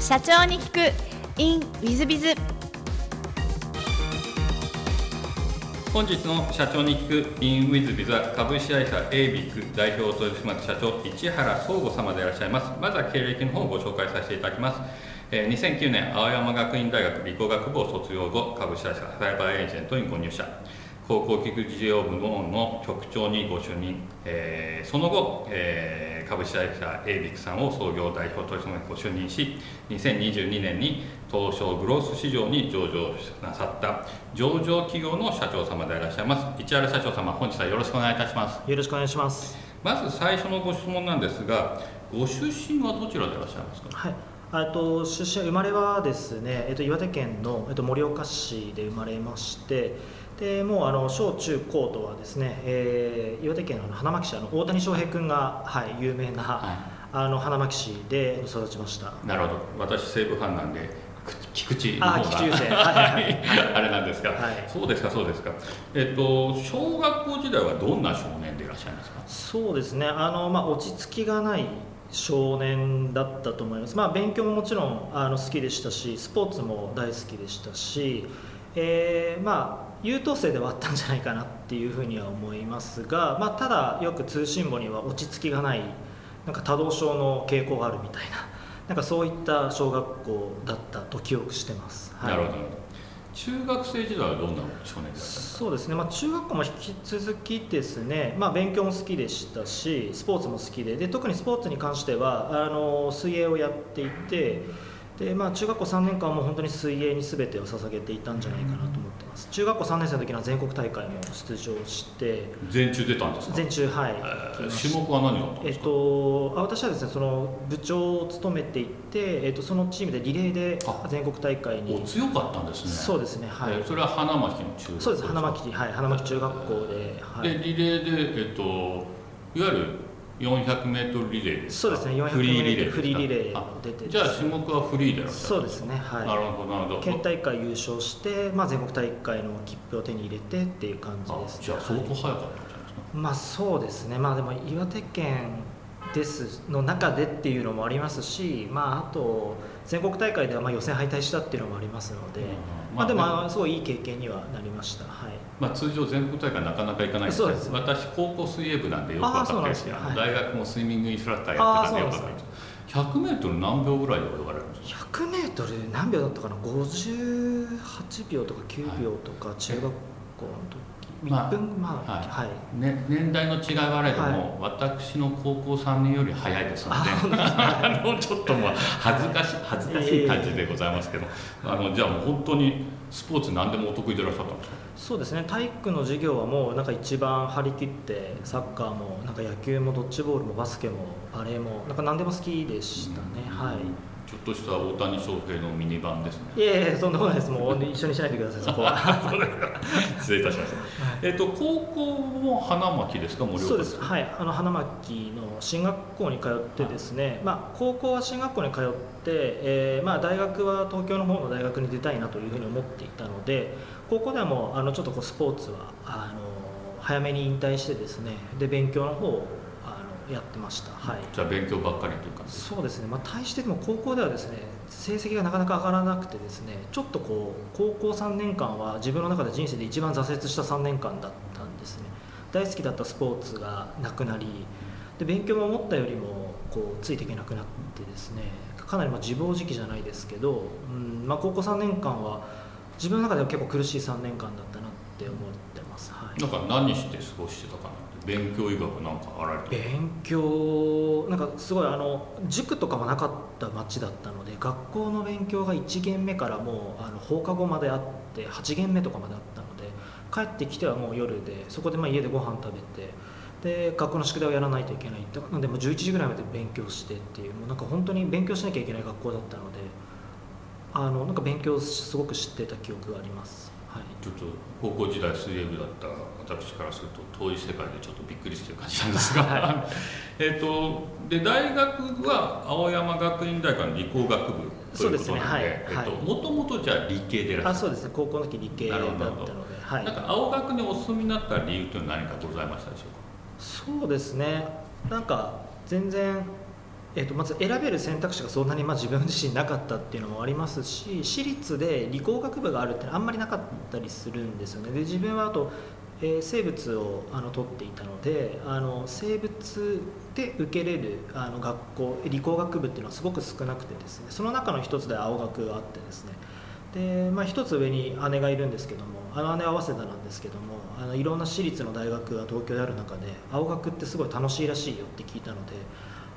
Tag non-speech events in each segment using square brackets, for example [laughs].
社長に聞く。In ウィズビズ本日の社長に聞く in ウィズビズは株式会社エイビック代表取締役社長市原総吾様でいらっしゃいます。まずは経歴の方をご紹介させていただきます。えー2009年青山学院大学理工学部を卒業後株式会社サイバーエージェントにご入社。高校菊池事業部門の局長にご就任、えーその後、えー株式会社エイビックさんを創業代表取締役ご就任し2022年に東証グロース市場に上場なさった上場企業の社長様でいらっしゃいます市原社長様本日はよろしくお願いいたしますよろしくお願いします。まず最初のご質問なんですがご出身はどちらでいらっしゃいますか？はい。あと出身生まれはですね、えっと岩手県のえっと盛岡市で生まれまして、でもうあの小中高とはですね、えー岩手県の花巻市あの大谷翔平君がはい有名な、はあの花巻市で育ちました。なるほど。私西武ファンなんでく菊池の方があ菊池 [laughs] あれなんですが、はい。そうですかそうですか。えっと小学校時代はどんな少年でいらっしゃいますか？そうですね。あのまあ落ち着きがない少年だったと思います。まあ勉強ももちろんあの好きでしたし、スポーツも大好きでしたし、えーまあ優等生ではあったんじゃないかなっていうふうには思いますが、まあただよく通信簿には落ち着きがないなんか多動症の傾向があるみたいな。[laughs] なんかそういった小学校だったと記憶してます。はい。なるほど。中学生時代はどんな少年でいらっしゃいますそうですね、まあ、中学校も引き続きですね、まあ、勉強も好きでしたしスポーツも好きで。で特にスポーツに関してはあの水泳をやっていてで、まあ、中学校3年間はもう本当に水泳に全てを捧げていたんじゃないかなと思ってます。中学校3年生の時には全国大会も出場して。全中出たんですか？全中はい。えー種目は何だったんえっですか、と、あ私はですねその部長を務めていて、えっと、そのチームでリレーであ全国大会おに強かったんですね。そうですねはい、えーそれは花巻の中学校そうです。花巻はい。花巻中学校で、はい、でリレーで、えっと、いわゆる 400m リレーですか？そうですね400フリーリレーフリーリレー出てじゃあ種目はフリーでいらっしゃるそうですねなるはほどなるほど。い県大会優勝して、まあ、全国大会の切符を手に入れてっていう感じあです、ね、じゃあ相当はい早かったんじゃないですか、まあそうですね。まあでも岩手県ですの中でっていうのもありますしまああと全国大会ではまあ予選敗退したっていうのもありますので、うんまあでもすごいいい経験にはなりました。はい。まあ、通常全国大会なかなか行かないんです。けど私高校水泳部なんでよく分かってるしね。あの大学もスイミングインストラクターやってたんでよく分かる。んあーです100メートル何秒ぐらいで泳がれるんですか？100m 何秒だったかな？58秒とか9秒とか中学校の時、まあ1分まあはい。はい、ね、年代の違いはあれども、私の高校3年より早いですので。あのちょっともう恥ずかしい恥ずかしい感じでございますけど、あのじゃあもう本当にスポーツ何でもお得意でいらっしゃったんですか？そうですね。体育の授業はもうなんか一番張り切ってサッカーもなんか野球もドッジボールもバスケもバレーもなんか何でも好きでしたね、はいちょっとした大谷翔平のミニ版ですね。いえいえそんなことないです。もう一緒にしないでくださいそこは。[laughs] 失礼いたしました、えっと高校も花巻ですかそうです。はい。あの花巻の進学校に通ってですね、まあ、高校は進学校に通って、えーまあ、大学は東京の方の大学に出たいなというふうに思っていたので高校ではもうあのちょっとこうスポーツはあの早めに引退してですねで勉強の方をやってました。はい。じゃあ勉強ばっかりというか。そうですね、まあ、対してでも高校ではですね成績がなかなか上がらなくてですねちょっとこう高校3年間は自分の中で人生で一番挫折した3年間だったんですね。大好きだったスポーツがなくなりで勉強も思ったよりもこうついていけなくなってですねかなりまあ自暴自棄じゃないですけど、うんまあ、高校3年間は自分の中では結構苦しい3年間だったなって思ってます、はい、なんか何して過ごしてたかな？勉強以外は何かあられた？勉強なんかすごいあの塾とかもなかった町だったので学校の勉強が1限目からもうあの放課後まであって8限目とかまであったので帰ってきてはもう夜でそこでまあ家でご飯食べてで学校の宿題をやらないといけないなのでもう11時ぐらいまで勉強してっていうもうなんか本当に勉強しなきゃいけない学校だったのであのなんか勉強すごく知ってた記憶があります。はい。ちょっと高校時代水泳部だった私からすると遠い世界でちょっとびっくりしてる感じなんですが、は [laughs] えっとで大学は青山学院大学の理工学部ということなんでそうですね。はい。えっとはい。もともとじゃあ理系でいらっしゃるあそうですね。高校の時理系だったのではい。なんか青学にお住みになった理由というのは何かございましたでしょうか？そうですね。なんか全然えー、とまず選べる選択肢がそんなにまあ自分自身なかったっていうのもありますし私立で理工学部があるってあんまりなかったりするんですよね。で自分はあと、えー生物をあの取っていたのであの生物で受けれるあの学校理工学部っていうのはすごく少なくてですね。その中の一つで青学があってですね。で、まあ、一つ上に姉がいるんですけどもあの姉は早稲田なんですけどもあのいろんな私立の大学が東京である中で青学ってすごい楽しいらしいよって聞いたので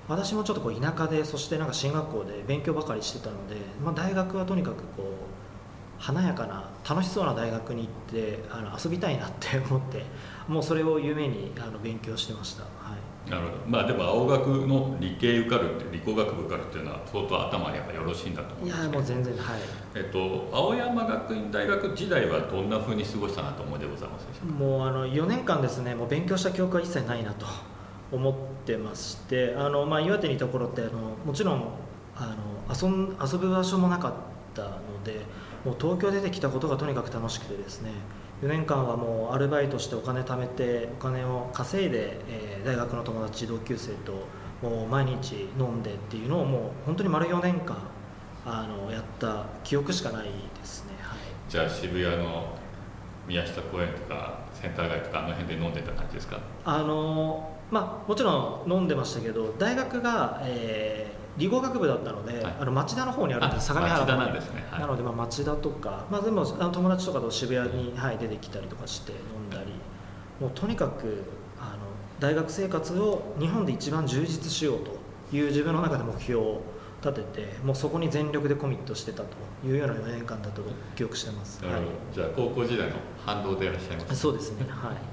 私もちょっとこう田舎でそしてなんか進学校で勉強ばかりしてたので、まあ、大学はとにかくこう華やかな楽しそうな大学に行ってあの遊びたいなって思ってもうそれを夢にあの勉強してました、はい、なるほど。まあでも青学の理系受かるって理工学部受かるっていうのは相当頭がやっぱよろしいんだと思うんすけど。やもう全然はい。えっと、青山学院大学時代はどんなふうに過ごしたなと思いでございますでしょうか？もうあの4年間ですねもう勉強した記憶は一切ないなと思ってましてあの、まあ、岩手にいた頃ってあのもちろんあの遊ん遊ぶ場所もなかったのでもう東京出てきたことがとにかく楽しくてですね4年間はもうアルバイトしてお金貯めてお金を稼いで、えー大学の友達同級生ともう毎日飲んでっていうのをもう本当に丸4年間あのやった記憶しかないですね。はいじゃあ渋谷の宮下公園とかセンター街とかあの辺で飲んでた感じですか？あのまあもちろん飲んでましたけど大学が、えー理工学部だったので、はい。あの町田の方にあるんですあ相模原のんですね。はい。なので、まあ、町田とか、まあ、でもあの友達とかと渋谷に、はい、出てきたりとかして飲んだりもうとにかくあの大学生活を日本で一番充実しようという自分の中で目標を立ててもうそこに全力でコミットしてたというような4年間だと記憶してます、はなるほど。じゃあ高校時代の反動でいらっしゃいまい、すそうですね。はい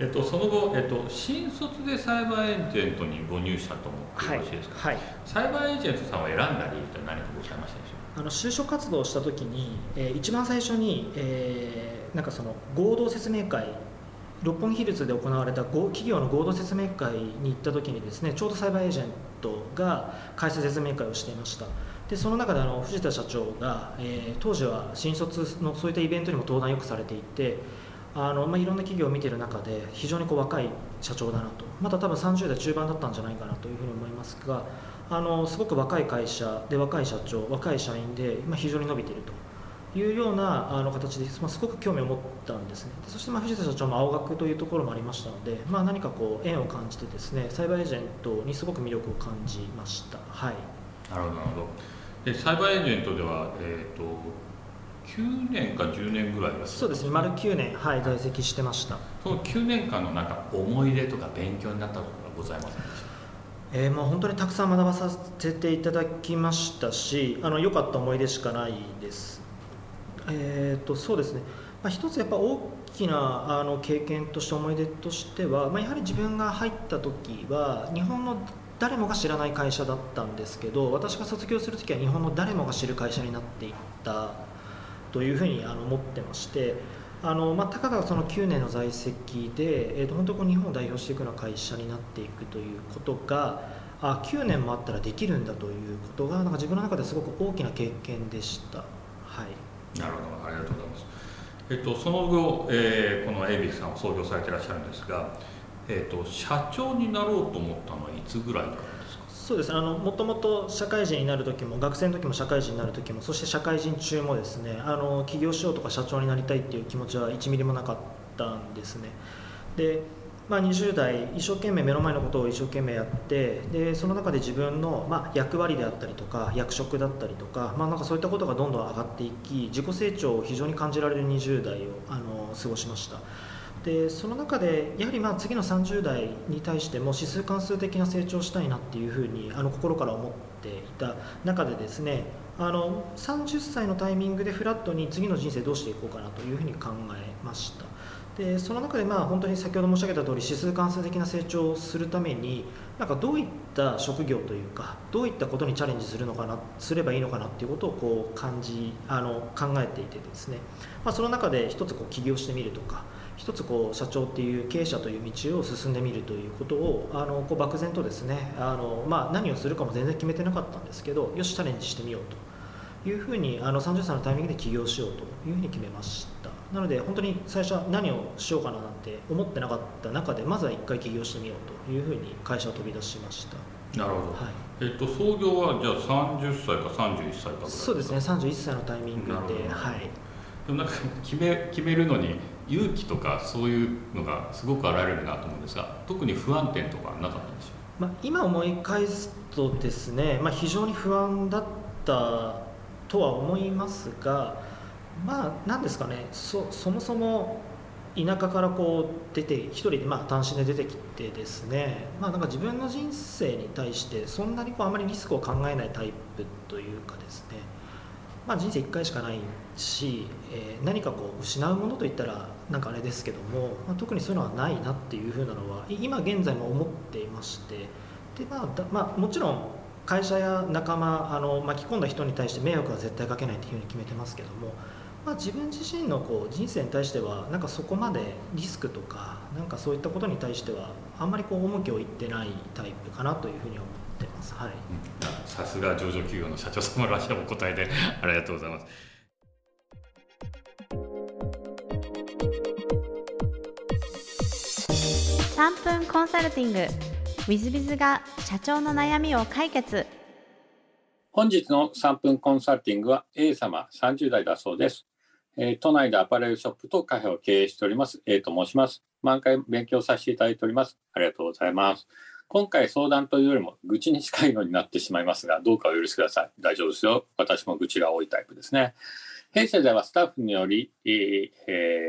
えっと、その後、えっと、新卒でサイバーエージェントにご入社と思ってよろしいですか、はいサイバーエージェントさんを選んだ理由って何かございましたでしょあの就職活動をした時に、えー一番最初に、えーなんかその合同説明会六本木ヒルズで行われた合企業の合同説明会に行った時にですねちょうどサイバーエージェントが開催説明会をしていました。でその中であの藤田社長が、えー当時は新卒のそういったイベントにも登壇よくされていてあの、まあ、いろんな企業を見ている中で非常にこう若い社長だなと。まだ多分30代中盤だったんじゃないかなというふうに思いますがあのすごく若い会社で若い社長若い社員で、まあ、非常に伸びているというようなあの形で、まあ、すごく興味を持ったんですね。そしてまあ藤田社長も青学というところもありましたので、まあ、何かこう縁を感じてですねサイバーエージェントにすごく魅力を感じました。はい。なるほどでサイバーエージェントでは、えっと9年か10年ぐらいだった。そうですね丸9年、はい、在籍してました。その9年間のなんか思い出とか勉強になったことがございませんでしえー、もう本当にたくさん学ばさせていただきましたしあの良かった思い出しかないです。えー、とそうですね、まあ、一つやっぱ大きなあの経験として思い出としては、まあ、やはり自分が入った時は日本の誰もが知らない会社だったんですけど私が卒業する時は日本の誰もが知る会社になっていったというふうにあの思ってましてあの、まあ、たかがその9年の在籍で、えー、と本当こ日本を代表していくような会社になっていくということがあ9年もあったらできるんだということがなんか自分の中ですごく大きな経験でした。はい。なるほどありがとうございます、えっと、その後、えーこのエイビックさんを創業されていらっしゃるんですが、えっと、社長になろうと思ったのはいつぐらいから？そうです。あのもともと社会人になる時も学生の時も社会人になる時もそして社会人中もですねあの起業しようとか社長になりたいっていう気持ちは1ミリもなかったんですね。で、まあ、20代一生懸命目の前のことを一生懸命やってでその中で自分の、まあ、役割であったりとか役職だったりとか,、まあ、なんかそういったことがどんどん上がっていき自己成長を非常に感じられる20代をあの過ごしました。でその中でやはりまあ次の30代に対しても指数関数的な成長したいなっていうふうにあの心から思っていた中でですねあの30歳のタイミングでフラットに次の人生どうしていこうかなというふうに考えました。でその中でまあ本当に先ほど申し上げた通り指数関数的な成長をするためになんかどういった職業というかどういったことにチャレンジするのかなすればいいのかなっていうことをこう感じあの考えていてですね、まあ、その中で一つこう起業してみるとか一つこう社長っていう経営者という道を進んでみるということをあのこう漠然とですねあの、まあ、何をするかも全然決めてなかったんですけどよしチャレンジしてみようというふうにあの30歳のタイミングで起業しようというふうに決めました。なので本当に最初は何をしようかななんて思ってなかった中でまずは一回起業してみようというふうに会社を飛び出しました。なるほど、はい。えっと、創業はじゃあ30歳か31歳かそうですね31歳のタイミングで、はい、でもなんか決め決めるのに勇気とかそういうのがすごく現れるなと思うんですが特に不安点とかなかったんでしょまあ、今思い返すとですね、まあ、非常に不安だったとは思いますがまあ何ですかねそそもそも田舎からこう出て一人でまあ単身で出てきてですね、まあ、なんか自分の人生に対してそんなにこうあまりリスクを考えないタイプというかですね、まあ、人生1回しかないし、えー何かこう失うものといったらなんかあれですけども、まあ、特にそういうのはないなっていうふうなのは今現在も思っていましてで、まあまあ、もちろん会社や仲間あの巻き込んだ人に対して迷惑は絶対かけないというふうに決めてますけども、まあ、自分自身のこう人生に対してはなんかそこまでリスクとかなんかそういったことに対してはあんまりこう重きを置いてないタイプかなというふうに思ってます。はいあさすが上場企業の社長様らしいお答えで [laughs] ありがとうございます3分コンサルティング w i z b i が社長の悩みを解決本日の3分コンサルティングは A 様30代だそうです。えー都内でアパレルショップとカフェを経営しております A と申します。毎回勉強させていただいております。ありがとうございます。今回相談というよりも愚痴に近いのになってしまいますが、どうかお許しください。大丈夫ですよ。私も愚痴が多いタイプですね。弊社ではスタッフにより、え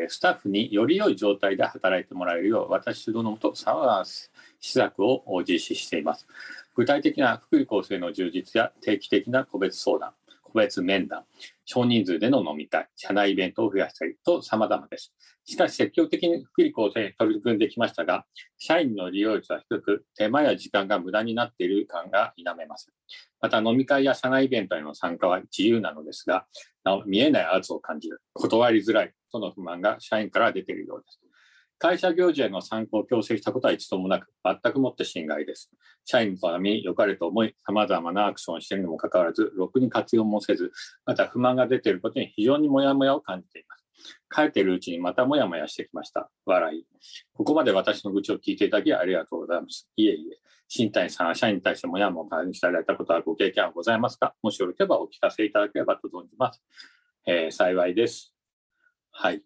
ースタッフにより良い状態で働いてもらえるよう、私主導のもと、さまざまな施策を実施しています。具体的な福利厚生の充実や定期的な個別相談、個別面談、少人数での飲み会、社内イベントを増やしたりと様々です。しかし積極的に福利厚生に取り組んできましたが、社員の利用率は低く、手間や時間が無駄になっている感が否めません。また飲み会や社内イベントへの参加は自由なのですが、なお見えない圧を感じる、断りづらいとの不満が社員から出ているようです。会社行事への参考を強制したことは一度もなく、全くもって心外です。社員のために良かれと思い、様々なアクションをしているにもかかわらず、ろくに活用もせず、また不満が出ていることに非常にモヤモヤを感じています。帰っているうちにまたモヤモヤしてきました。笑い。ここまで私の愚痴を聞いていただきありがとうございます。いえいえ。新谷さんは社員に対してモヤモヤ感じられたことはご経験はございますか？もしよろければお聞かせいただければと存じます。えー幸いです。はい。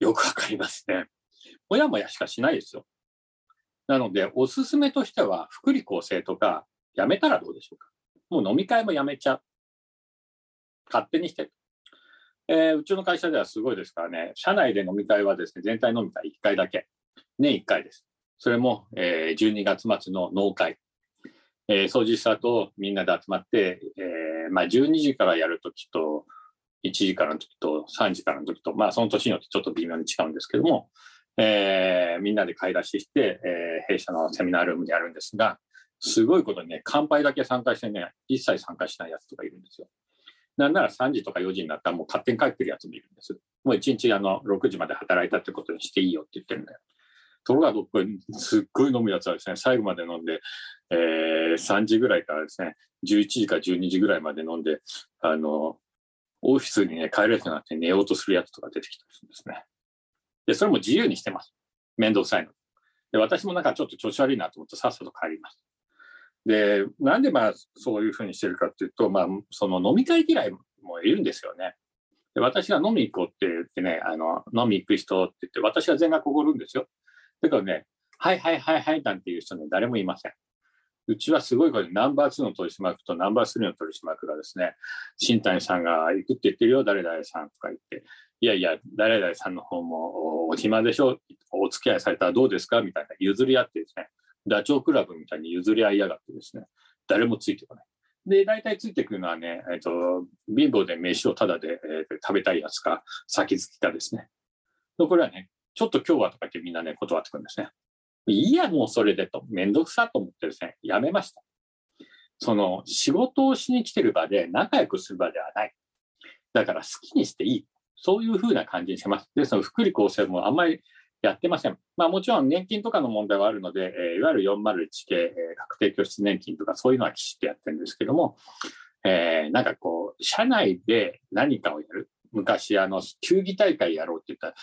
よくわかりますね。もやもやしかしないですよ。なので、おすすめとしては、福利厚生とか、やめたらどうでしょうか。もう飲み会もやめちゃう。勝手にして。えーうちの会社ではすごいですからね、社内で飲み会はですね、全体飲み会1回だけ。年1回です。それも、えー12月末の農会。えー掃除した後、みんなで集まって、えーまあ、12時からやるときと、1時からの時と3時からの時と、まあ、その年によってちょっと微妙に違うんですけども、えーみんなで買い出しして、えー弊社のセミナールームでやるんですが、すごいことにね、乾杯だけ参加してね、一切参加しないやつとかいるんですよ。なんなら3時とか4時になったらもう勝手に帰ってるやつもいるんです。もう1日あの6時まで働いたってことにしていいよって言ってるんだよ。ところが僕、すっごい飲むやつはですね、最後まで飲んで、えー3時ぐらいからですね、11時か12時ぐらいまで飲んで、あの、オフィスにね、帰れなくなって寝ようとするやつとか出てきたりするんですね。で、それも自由にしてます。面倒くさいの。で、私もなんかちょっと調子悪いなと思ってさっさと帰ります。で、なんでまあそういうふうにしてるかっていうと、まあその飲み会嫌いもいるんですよね。で、私が飲み行こうって言ってね、あの、飲み行く人って言って、私が全額おごるんですよ。だからね、はいはいはいはいなんていう人ね、誰もいません。うちはすごいこれ、ナンバー2の取締役とナンバー3の取締役がですね、新谷さんが行くって言ってるよ、誰々さんとか言って、いやいや、誰々さんの方もお暇でしょ、お付き合いされたらどうですかみたいな譲り合ってですね、ダチョウ倶楽部みたいに譲り合いやがってですね、誰もついてこない。で、大体ついてくるのはね、えっ、と、貧乏で飯をタダで、えー食べたいやつか、先好きかですね。これはね、ちょっと今日はとか言ってみんなね、断ってくるんですね。いいや、もうそれでと、めんどくさと思ってですね、やめました。その、仕事をしに来てる場で仲良くする場ではない。だから好きにしていい。そういうふうな感じにしてます。ですの、福利厚生もあんまりやってません。まあもちろん年金とかの問題はあるので、えーいわゆる401系、えー確定拠出年金とかそういうのはきちっとやってるんですけども、えーなんかこう、社内で何かをやる。昔、あの、球技大会やろうって言ったら、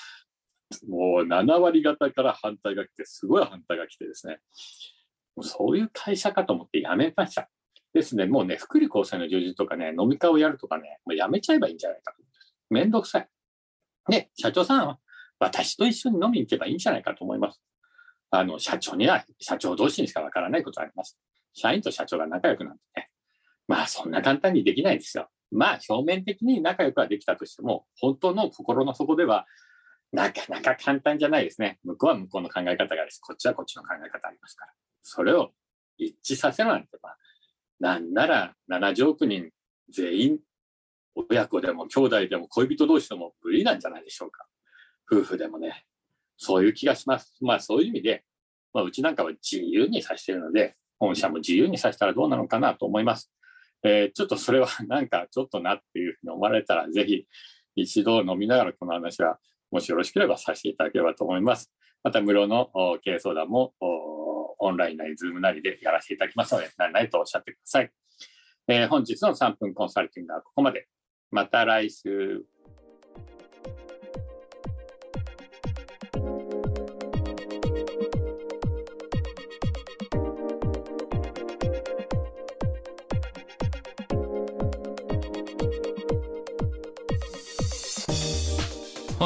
もう7割方から反対が来て、すごい反対が来てですね。もうそういう会社かと思って辞めました。ですね、もうね、福利厚生の充実とかね、飲み会をやるとかね、もうやめちゃえばいいんじゃないかと。めんどくさい。ね、社長さんは私と一緒に飲みに行けばいいんじゃないかと思います。あの、社長には、社長同士にしかわからないことあります。社員と社長が仲良くなってね。まあ、そんな簡単にできないですよ。まあ、表面的に仲良くはできたとしても、本当の心の底では、なかなか簡単じゃないですね。向こうは向こうの考え方があるし、こっちはこっちの考え方ありますから。それを一致させるなんて、まあ、なんなら70億人全員、親子でも兄弟でも恋人同士でも無理なんじゃないでしょうか。夫婦でもね。そういう気がします。まあそういう意味で、まあ、うちなんかは自由にさせてるので、本社も自由にさせたらどうなのかなと思います。えー、ちょっとそれはなんかちょっとなっていうふうに思われたら、ぜひ一度飲みながらこの話は、もしよろしければさせていただければと思います。また無料の経営相談もオンラインなり、ズームなりでやらせていただきますので、何々とおっしゃってください。えー、本日の3分コンサルティングはここまで。また来週。